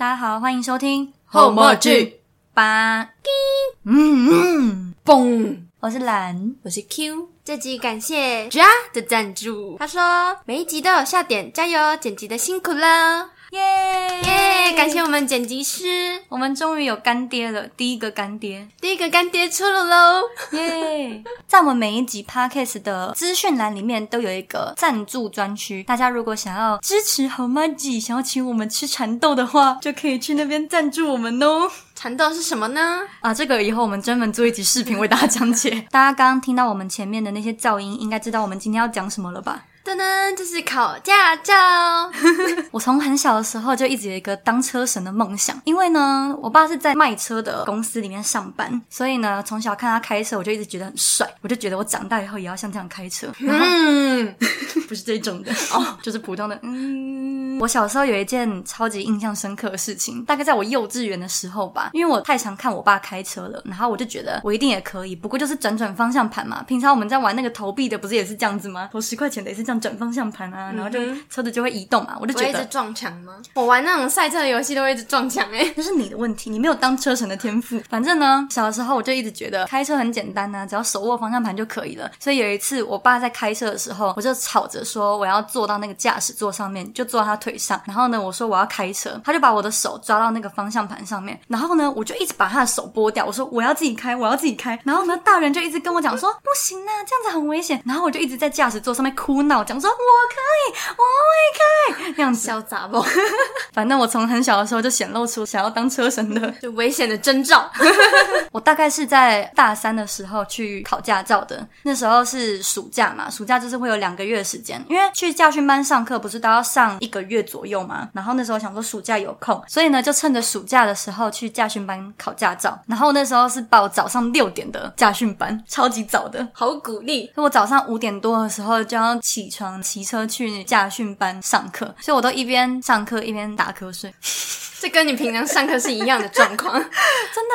大家好，欢迎收听后末剧八。嗯嗯，嘣！我是蓝，我是 Q。这集感谢 Ja 的赞助。他说每一集都有笑点，加油！剪辑的辛苦了，耶耶！感谢我们剪辑师，我们终于有干爹了，第一个干爹，第一个干爹出炉喽！耶！在我们每一集 Podcast 的资讯栏里面都有一个赞助专区，大家如果想要支持好 Maggie，想要请我们吃蚕豆的话，就可以去那边赞助我们哦。蚕豆是什么呢？啊，这个以后我们专门做一集视频为大家讲解。大家刚刚听到我们前面的那些噪音，应该知道我们今天要讲什么了吧？噔噔，这是考驾照。我从很小的时候就一直有一个当车神的梦想，因为呢，我爸是在卖车的公司里面上班，所以呢，从小看他开车，我就一直觉得很帅，我就觉得我长大以后也要像这样开车。嗯，不是这种的哦，就是普通的。嗯，我小时候有一件超级印象深刻的事情，大概在我幼稚园的时候吧，因为我太常看我爸开车了，然后我就觉得我一定也可以，不过就是转转方向盘嘛。平常我们在玩那个投币的，不是也是这样子吗？投十块钱的也是这样转方向盘啊，然后就车子就会移动嘛。我就觉得一直撞墙吗？我玩那种赛车游戏都会一直撞墙哎，那是你的问题，你没有当车神的天赋。反正呢，小的时候我就一直觉得开车很简单呐，只要手握方向盘就可以了。所以有一次我爸在开车的时候，我就吵着说我要坐到那个驾驶座上面，就坐他腿上。然后呢，我说我要开车，他就把我的手抓到那个方向盘上面。然后呢，我就一直把他的手拨掉，我说我要自己开，我要自己开。然后呢，大人就一直跟我讲说不行啊，这样子很危险。然后我就一直在驾驶座上面哭闹，讲说我可以，我会开，这样子。潇洒不？反正我从很小的时候就显露出想要当车神的 就危险的征兆。我大概是在大三的时候去考驾照的，那时候是暑假嘛，暑假就是会有两个月的时间，因为去驾训班上课不是都要上一个月左右嘛。然后那时候想说暑假有空，所以呢就趁着暑假的时候去驾训班考驾照。然后那时候是报早上六点的驾训班，超级早的，好鼓励。我早上五点多的时候就要起床骑车去驾训班上课，所以我都一边上课一边打瞌睡。这跟你平常上课是一样的状况，真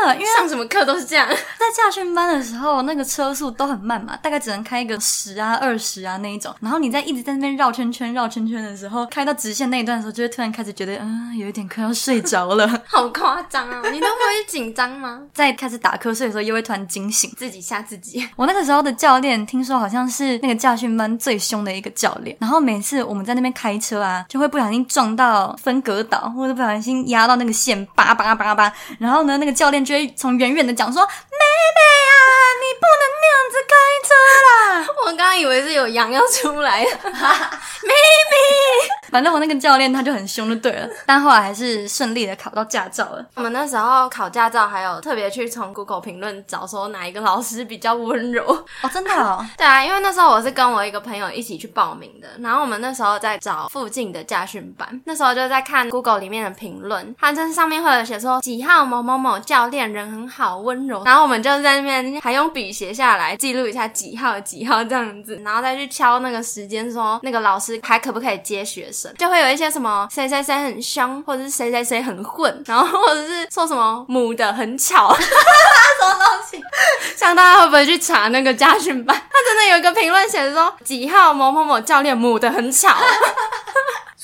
的，因为上什么课都是这样。在驾训班的时候，那个车速都很慢嘛，大概只能开一个十啊、二十啊那一种。然后你在一直在那边绕圈圈、绕圈圈的时候，开到直线那一段的时候，就会突然开始觉得，嗯，有一点快要睡着了，好夸张啊！你都不会紧张吗？在开始打瞌睡的时候，又会突然惊醒，自己吓自己。我那个时候的教练，听说好像是那个驾训班最凶的一个教练。然后每次我们在那边开车啊，就会不小心撞到分隔岛，或者不小心压到那个线。叭叭叭叭，然后呢，那个教练就会从远远的讲说：“妹妹啊，你不能那样子开车啦！” 我刚刚以为是有羊要出来了，妹妹。反正我那个教练他就很凶就对了，但后来还是顺利的考到驾照了。我们那时候考驾照还有特别去从 Google 评论找说哪一个老师比较温柔哦，真的哦。对啊，因为那时候我是跟我一个朋友一起去报名的，然后我们那时候在找附近的驾训班，那时候就在看 Google 里面的评论，它这上面会有写说几号某某某教练人很好温柔，然后我们就在那边还用笔写下来记录一下几号几号这样子，然后再去敲那个时间说那个老师还可不可以接学生。就会有一些什么谁谁谁很凶，或者是谁谁谁很混，然后或者是说什么母的很巧 什么东西？像大家会不会去查那个家训班？他真的有一个评论写的说几号某某某教练母的很巧。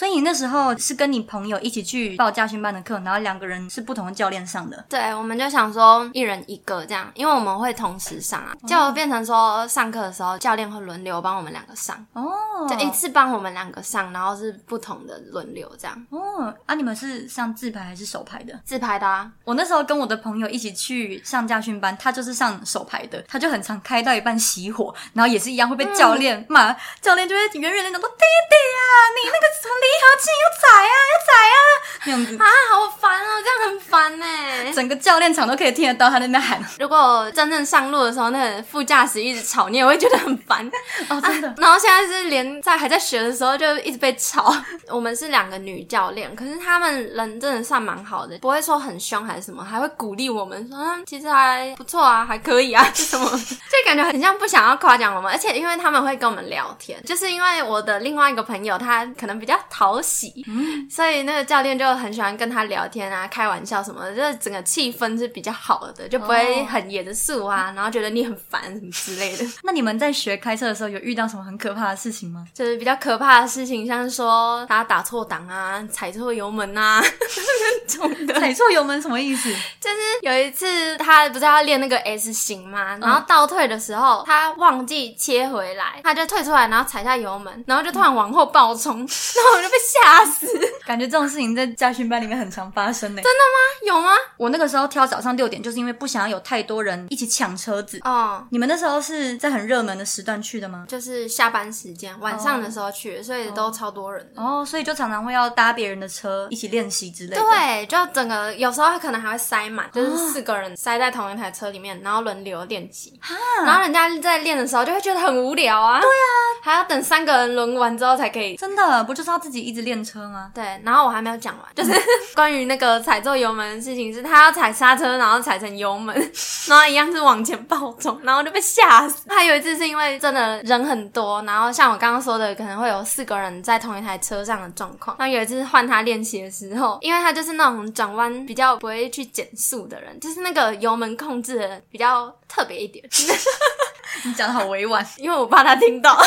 所以你那时候是跟你朋友一起去报驾训班的课，然后两个人是不同的教练上的。对，我们就想说一人一个这样，因为我们会同时上啊，就变成说上课的时候教练会轮流帮我们两个上哦，就一次帮我们两个上，然后是不同的轮流这样。哦，啊，你们是上自排还是手排的？自排的啊。我那时候跟我的朋友一起去上驾训班，他就是上手排的，他就很常开到一半熄火，然后也是一样会被教练骂，教练就会远远的讲说：“弟弟啊，你那个什么离合器要踩啊，要踩啊，这样子啊，好烦哦，这样很烦呢。整个教练场都可以听得到他在那喊。如果真正上路的时候，那个副驾驶一直吵，你也会觉得很烦 哦，真的。然后现在是连在还在学的时候就一直被吵。我们是两个女教练，可是他们人真的算蛮好的，不会说很凶还是什么，还会鼓励我们说嗯其实还不错啊，还可以啊，就 什么，就感觉很像不想要夸奖我们。而且因为他们会跟我们聊天，就是因为我的另外一个朋友他可能比较讨。讨喜，所以那个教练就很喜欢跟他聊天啊，开玩笑什么的，就是整个气氛是比较好的，就不会很严肃啊，然后觉得你很烦什么之类的。那你们在学开车的时候有遇到什么很可怕的事情吗？就是比较可怕的事情，像是说他打错档啊，踩错油门啊 那种的。踩错油门什么意思？就是有一次他不是要练那个 S 型吗？然后倒退的时候，他忘记切回来，他就退出来，然后踩下油门，然后就突然往后爆冲，然后我就被吓死。感觉这种事情在家训班里面很常发生呢。真的吗有吗？我那个时候挑早上六点，就是因为不想要有太多人一起抢车子。哦，你们那时候是在很热门的时段去的吗？就是下班时间，晚上的时候去的，所以都超多人的。哦，所以就常常会要搭别人的车一起练习之类的。对，就整个有时候可能还会塞满，就是四个人塞在同一台车里面，然后轮流练习。然后人家在练的时候就会觉得很无聊啊。对啊，还要等三个人轮完之后才可以。真的不就是要自己一直练车吗？对，然后我还没有讲完，就是 关于那个踩错油门的事情，是他要踩刹车，然后踩成油门，然后一样是往前暴冲，然后就被吓死。他有一次是因为真的人很多，然后像我刚刚说的，可能会有四个人在同一台车上的状况。然后有一次换他练习的时候，因为他就是那种转弯比较不会去减速的人，就是那个油门控制的比较特别一点。你讲的好委婉。因为我怕他听到。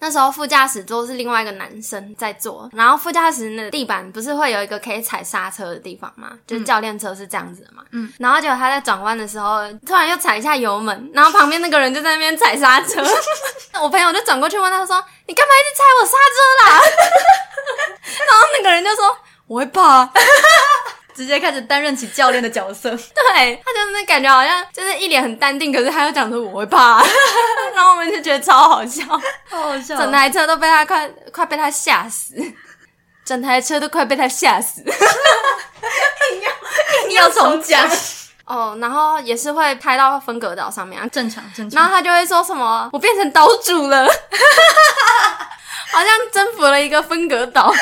那时候副驾驶座是另外一个男生在坐，然后副驾驶的地板不是会有一个可以踩刹车的地方吗？就是教练车是这样子的嘛。嗯。然后结果他在转弯的时候，突然又踩一下油门，然后旁边那个人就在那边踩刹车，我朋友就转过去问他说：“你干嘛一直踩我刹车啦？” 然后那个人就说：“我会怕。” 直接开始担任起教练的角色。对他就是那感觉好像就是一脸很淡定，可是他又讲说我会怕，然后我们就觉得超好笑，好好笑。整台车都被他快快被他吓死，整台车都快被他吓死。你要重讲哦，然后也是会拍到分隔岛上面啊，正常正常。然后他就会说什么我变成岛主了，好像征服了一个分隔岛。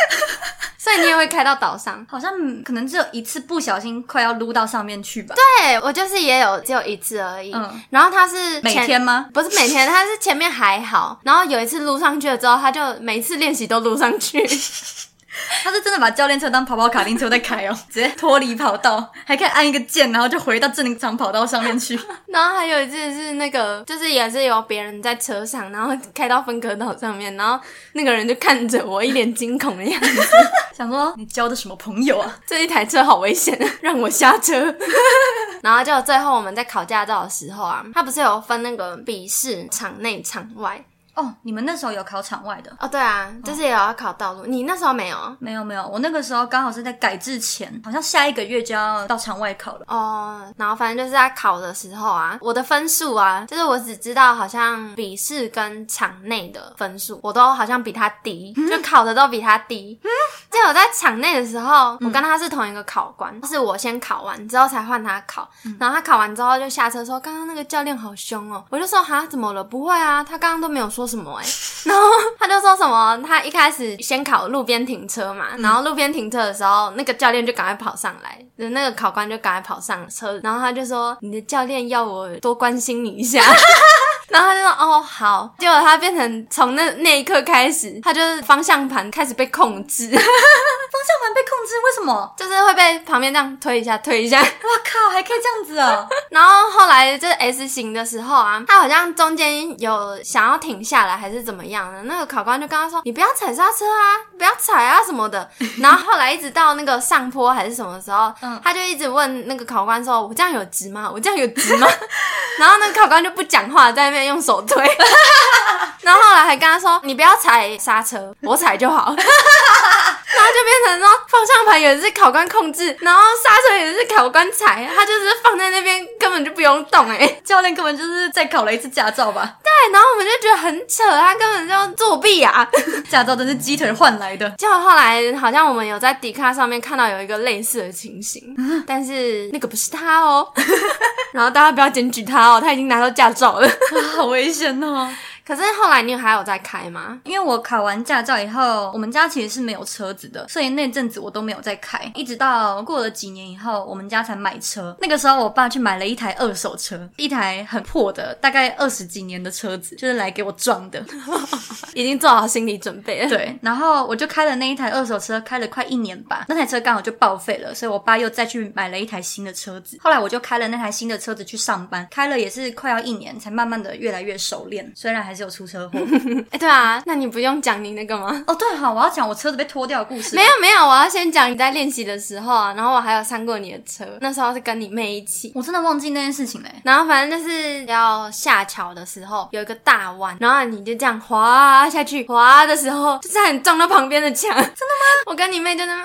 所以你也会开到岛上，好像可能只有一次不小心快要撸到上面去吧。对我就是也有只有一次而已。嗯，然后他是每天吗？不是每天，他是前面还好，然后有一次撸上去了之后，他就每次练习都撸上去。他是真的把教练车当跑跑卡丁车在开哦，直接脱离跑道，还可以按一个键，然后就回到正常跑道上面去。然后还有一次是那个，就是也是有别人在车上，然后开到分隔岛上面，然后那个人就看着我，一脸惊恐的样子，想说你交的什么朋友啊？这一台车好危险，让我下车。然后就最后我们在考驾照的时候啊，他不是有分那个笔试场内场外。哦，你们那时候有考场外的哦？对啊，就是也要考道路。你那时候没有？没有没有，我那个时候刚好是在改制前，好像下一个月就要到场外考了。哦，然后反正就是在考的时候啊，我的分数啊，就是我只知道好像笔试跟场内的分数，我都好像比他低，就考的都比他低。嗯，在场内的时候，我跟他是同一个考官，是我先考完之后才换他考，然后他考完之后就下车说：“刚刚那个教练好凶哦。”我就说：“哈，怎么了？不会啊，他刚刚都没有说。”什么哎？然后他就说什么，他一开始先考路边停车嘛，然后路边停车的时候，那个教练就赶快跑上来，那个考官就赶快跑上车，然后他就说：“你的教练要我多关心你一下。”然后他就说：“哦，好。”结果他变成从那那一刻开始，他就是方向盘开始被控制，方向盘被控制，为什么？就是会被旁边这样推一下，推一下。哇靠，还可以这样子哦！然后后来就是 S 型的时候啊，他好像中间有想要停下来，还是怎么样的？那个考官就跟他说：“你不要踩刹车啊，不要踩啊什么的。”然后后来一直到那个上坡还是什么时候，他就一直问那个考官说：“我这样有直吗？我这样有直吗？”然后那个考官就不讲话，在那边用手推。然后后来还跟他说：“你不要踩刹车，我踩就好。”然后就变成说，方向盘也是考官控制，然后刹车也是考官踩，他就是放在那边根本就不用动哎，教练根本就是再考了一次驾照吧？对，然后我们就觉得很扯，他根本就作弊啊！驾照都是鸡腿换来的。结果后来好像我们有在迪卡上面看到有一个类似的情形，但是那个不是他哦。然后大家不要检举他哦，他已经拿到驾照了，好危险哦。可是后来你还有在开吗？因为我考完驾照以后，我们家其实是没有车子的，所以那阵子我都没有在开，一直到过了几年以后，我们家才买车。那个时候，我爸去买了一台二手车，一台很破的，大概二十几年的车子，就是来给我撞的。已经做好心理准备了。对，然后我就开了那一台二手车，开了快一年吧。那台车刚好就报废了，所以我爸又再去买了一台新的车子。后来我就开了那台新的车子去上班，开了也是快要一年，才慢慢的越来越熟练。虽然还是有出车祸。哎，对啊，那你不用讲你那个吗？哦，对好，我要讲我车子被拖掉的故事。没有没有，我要先讲你在练习的时候啊，然后我还有上过你的车，那时候是跟你妹一起。我真的忘记那件事情嘞。然后反正就是要下桥的时候有一个大弯，然后你就这样滑下去，滑的时候就差点撞到旁边的墙。真的吗？我跟你妹就那么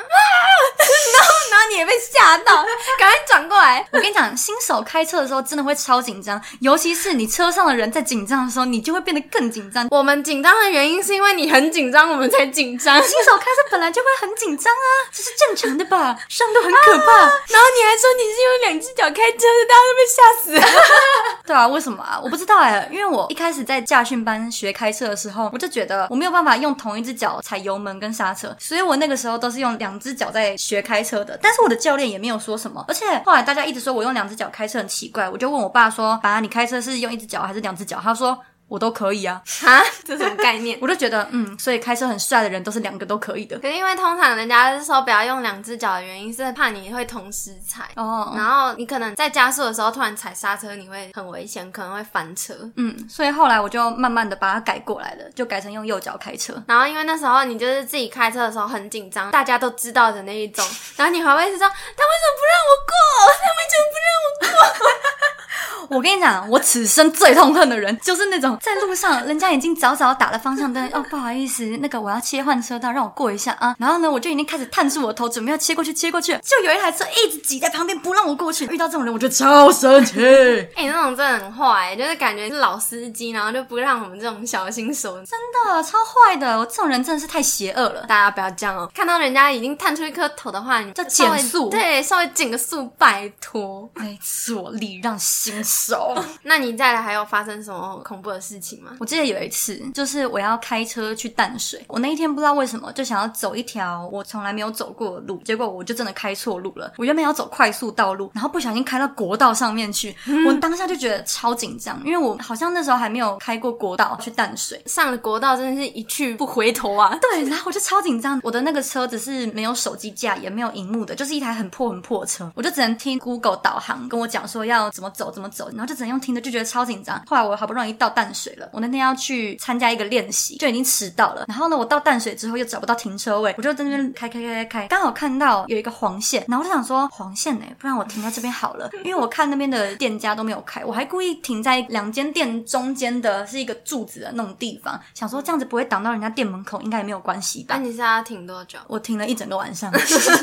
你也被吓到，赶快转过来。我跟你讲，新手开车的时候真的会超紧张，尤其是你车上的人在紧张的时候，你就会变得更紧张。我们紧张的原因是因为你很紧张，我们才紧张。新手开车本来就会很紧张啊，这是正常的吧？上路很可怕。然后你还说你是用两只脚开车的，大家都被吓死了。对啊，为什么啊？我不知道哎，因为我一开始在驾训班学开车的时候，我就觉得我没有办法用同一只脚踩油门跟刹车，所以我那个时候都是用两只脚在学开车的。但但是我的教练也没有说什么，而且后来大家一直说我用两只脚开车很奇怪，我就问我爸说：“爸，你开车是用一只脚还是两只脚？”他说。我都可以啊，哈，这什么概念？我就觉得，嗯，所以开车很帅的人都是两个都可以的。可是因为通常人家是说不要用两只脚的原因，是怕你会同时踩哦，然后你可能在加速的时候突然踩刹车，你会很危险，可能会翻车。嗯，所以后来我就慢慢的把它改过来了，就改成用右脚开车。然后因为那时候你就是自己开车的时候很紧张，大家都知道的那一种，然后你还会是说他为什么不让我过？他为什么不让我过？我跟你讲，我此生最痛恨的人就是那种在路上，人家已经早早打了方向灯，哦，不好意思，那个我要切换车道，让我过一下啊。然后呢，我就已经开始探出我的头，准备要切过去，切过去，就有一台车一直挤在旁边，不让我过去。遇到这种人，我就超生气。哎，那种真的很坏，就是感觉是老司机，然后就不让我们这种小新手，真的超坏的。我这种人真的是太邪恶了，大家不要这样哦。看到人家已经探出一颗头的话，你就减速，对，稍微减个速，拜托。没错，礼让新手。那你再来还有发生什么恐怖的事情吗？我记得有一次，就是我要开车去淡水，我那一天不知道为什么就想要走一条我从来没有走过的路，结果我就真的开错路了。我原本要走快速道路，然后不小心开到国道上面去，我当下就觉得超紧张，因为我好像那时候还没有开过国道去淡水，上了国道真的是一去不回头啊！对，然后我就超紧张，我的那个车子是没有手机架也没有荧幕的，就是一台很破很破的车，我就只能听 Google 导航跟我讲说要怎么走怎么走，然后就只能用听的就觉得超紧张。后来我好不容易到淡水了，我那天要去参加一个练习，就已经迟到了。然后呢，我到淡水之后又找不到停车位，我就在那边开开开开开，刚好看到有一个黄线，然后我就想说黄线呢，不然我停在这边好了，因为我看那边的店家都没有开，我还故意停在两间店中间的是一个柱子的那种地方，想说这样子不会挡到人家店门口，应该也没有关系吧？那你是要停多久？我停了一整个晚上，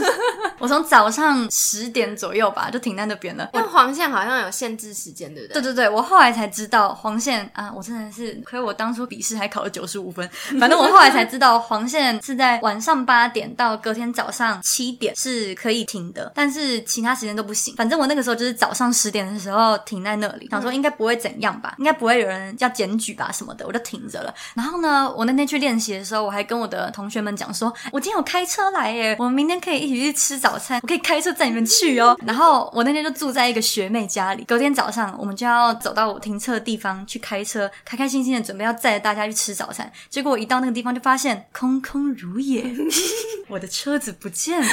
我从早上十点左右吧就停在那边了。因为黄线好像有限制时间，对不对？对对对，我后来才知道黄线啊，我真的是亏我当初笔试还考了九十五分。反正我后来才知道黄线是在晚上八点到隔天早上七点是可以停的，但是其他时间都不行。反正我那个时候就是早上十点的时候停在那里，想说应该不会怎样吧，应该不会有人要检举吧什么的，我就停着了。然后呢，我那天去练习的时候，我还跟我的同学们讲说，我今天有开车来耶，我们明天可以一起去吃早餐，我可以开车载你们去哦。然后我那天就住在一个学妹家里，隔天早上我们就要走到我停车的地方去开车，开开心心的准备要载着大家去吃早餐。结果我一到那个地方就发现空空如也，我的车子不见了，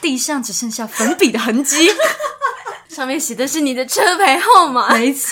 地上只剩下粉笔的痕迹。上面写的是你的车牌号码，没错。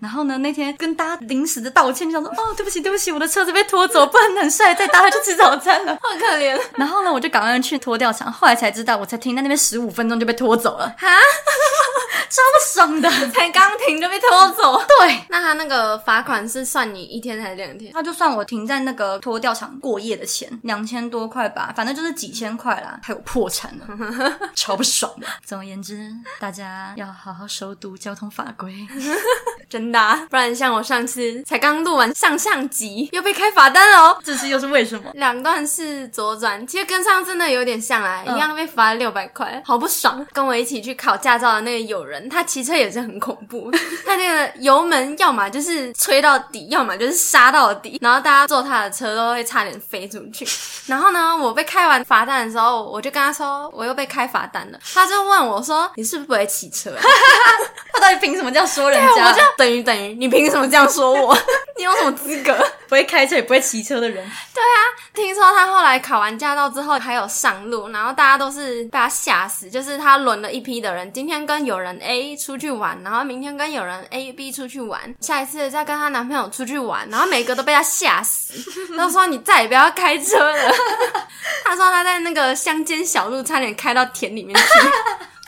然后呢，那天跟大家临时的道歉，就想说哦，对不起，对不起，我的车子被拖走，不然很帅带大家去吃早餐了，好可怜。然后呢，我就赶快去拖吊场，后来才知道，我才停在那边十五分钟就被拖走了，哈，超不爽的，才刚停就被拖走。对，那他那个罚款是算你一天还是两天？他就算我停在那个拖吊场过夜的钱，两千多块吧，反正就是几千块啦，还有破产了，超不爽的。总而言之，大家。要好好熟读交通法规。真的、啊，不然像我上次才刚录完上上集，又被开罚单了哦。这次又是为什么？两段是左转，其实跟上次那有点像啊，嗯一样被罚了六百块，好不爽。跟我一起去考驾照的那个友人，他骑车也是很恐怖，他那个油门要么就是吹到底，要么就是刹到底，然后大家坐他的车都会差点飞出去。然后呢，我被开完罚单的时候，我就跟他说我又被开罚单了，他就问我说你是不是不会骑车、啊？他到底凭什么这样说人家？我就等于等于你凭什么这样说我？你有什么资格？不会开车也不会骑车的人，对啊听说他后来考完驾照之后还有上路，然后大家都是被他吓死，就是他轮了一批的人，今天跟有人 A 出去玩，然后明天跟有人 A、B 出去玩，下一次再跟她男朋友出去玩，然后每个都被他吓死，都说你再也不要开车了。他说他在那个乡间小路差点开到田里面去。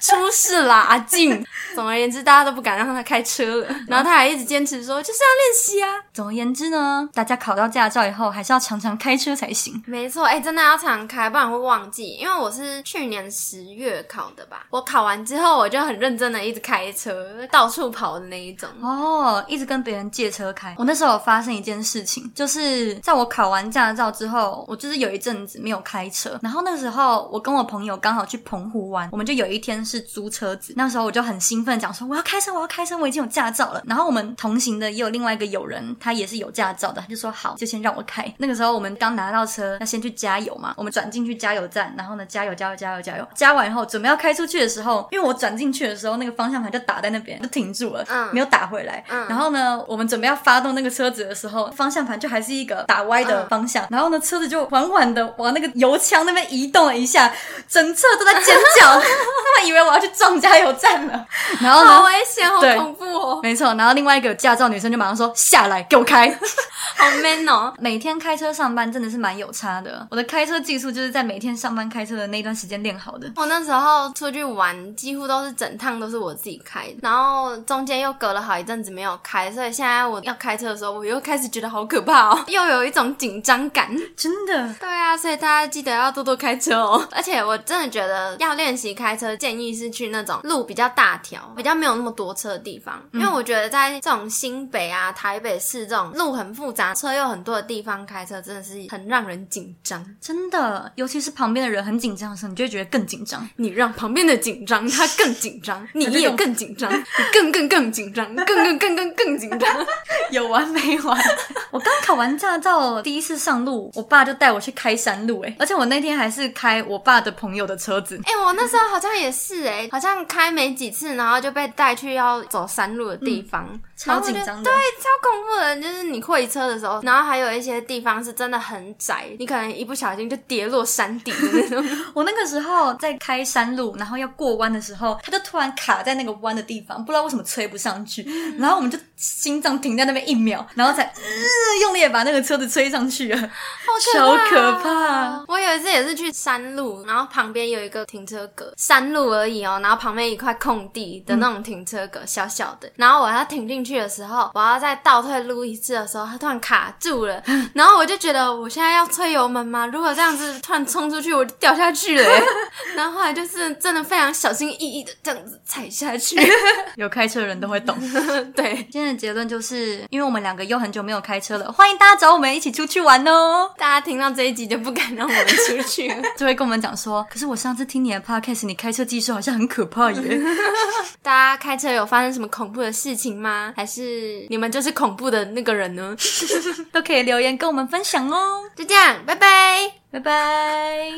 出事了，阿静。总而言之，大家都不敢让他开车了，然后他还一直坚持说就是要练习啊。总而言之呢，大家考到驾照以后，还是要常常开车才行。没错，哎、真的要常开，不然会忘记。因为我是去年十月考的吧，我考完之后我就很认真的一直开车，到处跑的那一种。哦，一直跟别人借车开。我那时候有发生一件事情，就是在我考完驾照之后，我就是有一阵子没有开车。然后那时候，我跟我朋友刚好去澎湖玩，我们就有一天是租车子。那时候我就很兴奋，讲说我要开车，我要开车，我已经有驾照了。然后我们同行的也有另外一个友人，他也是有驾照的，他就说好，就先让我开。那个时候我们刚拿到车，那先去加油嘛，我们转进去加油站，然后呢加油加油加油加油，加完以后准备要开出去的时候，因为我转进去的时候，那个方向盘就打在那边，就停住了，嗯没有打回来。嗯然后呢，我们准备要发动那个车子的时候，方向盘就还是一个打歪的方向，然后呢，车子就缓缓的往那个油枪那边移动了一下，整车都在尖叫，他 们以为我要去撞加油站了。然后好？危险，好恐怖哦，没错，然后另外一个驾照女生就马上说下来给我开。好 man 哦。每天开车上班真的是蛮有差的，我的开车技术就是在每天上班开车的那段时间练好的。我那时候出去玩，几乎都是整趟都是我自己开的，然后中间又隔了好一阵子没有开，所以现在我要开车的时候，我又开始觉得好可怕哦，又有一种紧张感。真的，对啊，所以大家记得要多多开车哦。而且我真的觉得要练习开车，建议是去那种路比较大条、比较没有那么多车的地方，因为我觉得在这种新北啊、台北市这种路很复杂、车又很多的地方开车，真的是很让人紧张。真的，尤其是旁边的人很紧张的时候，你就会觉得更紧张。你让旁边的紧张，他更紧张，你也更紧张，你更更更紧张，更更更更更紧张。有完没完？我刚考完驾照，第一次上路，我爸就带我去开山路，哎，而且我那天还是开我爸的朋友的车子。哎、我那时候好像也是哎、好像开没几次，然后就被带去要走山路的地方，超紧张的对，超恐怖的。就是你会车的时候，然后还有一些地方是真的很窄，你可能一不小心就跌落山底的那种。我那个时候在开山路，然后要过弯的时候，他就突然卡在那个弯的地方，不知道为什么吹不上去，然后我们就心脏停在那边一秒，然后才、呃、用力地把那个车子吹上去了，好可怕。我有一次也是去山路，然后旁边有一个停车格，山路而已哦，然后旁边一块空地的那种停车格，小小的。然后我要停进去的时候，我要再倒退撸一次的时候，它突然卡住了，然后我就觉得我现在要吹油门吗？如果这样子突然冲出去，我就掉下去了耶。然后后来就是真的非常小心翼翼的这样子踩下去。有开车的人都会懂。对，今天的结论就是，因为我们两个又很久没有开车了，欢迎大家找我们一起出去玩哦。大家听到这一集就不敢让我们出去了。就会跟我们讲说，可是我上次听你的 podcast，你开车技术好像很可怕耶。大家开车有发生什么恐怖的事情吗？还是你们就是恐怖的那个人呢？都可以留言跟我们分享哦。就这样，拜拜。拜拜。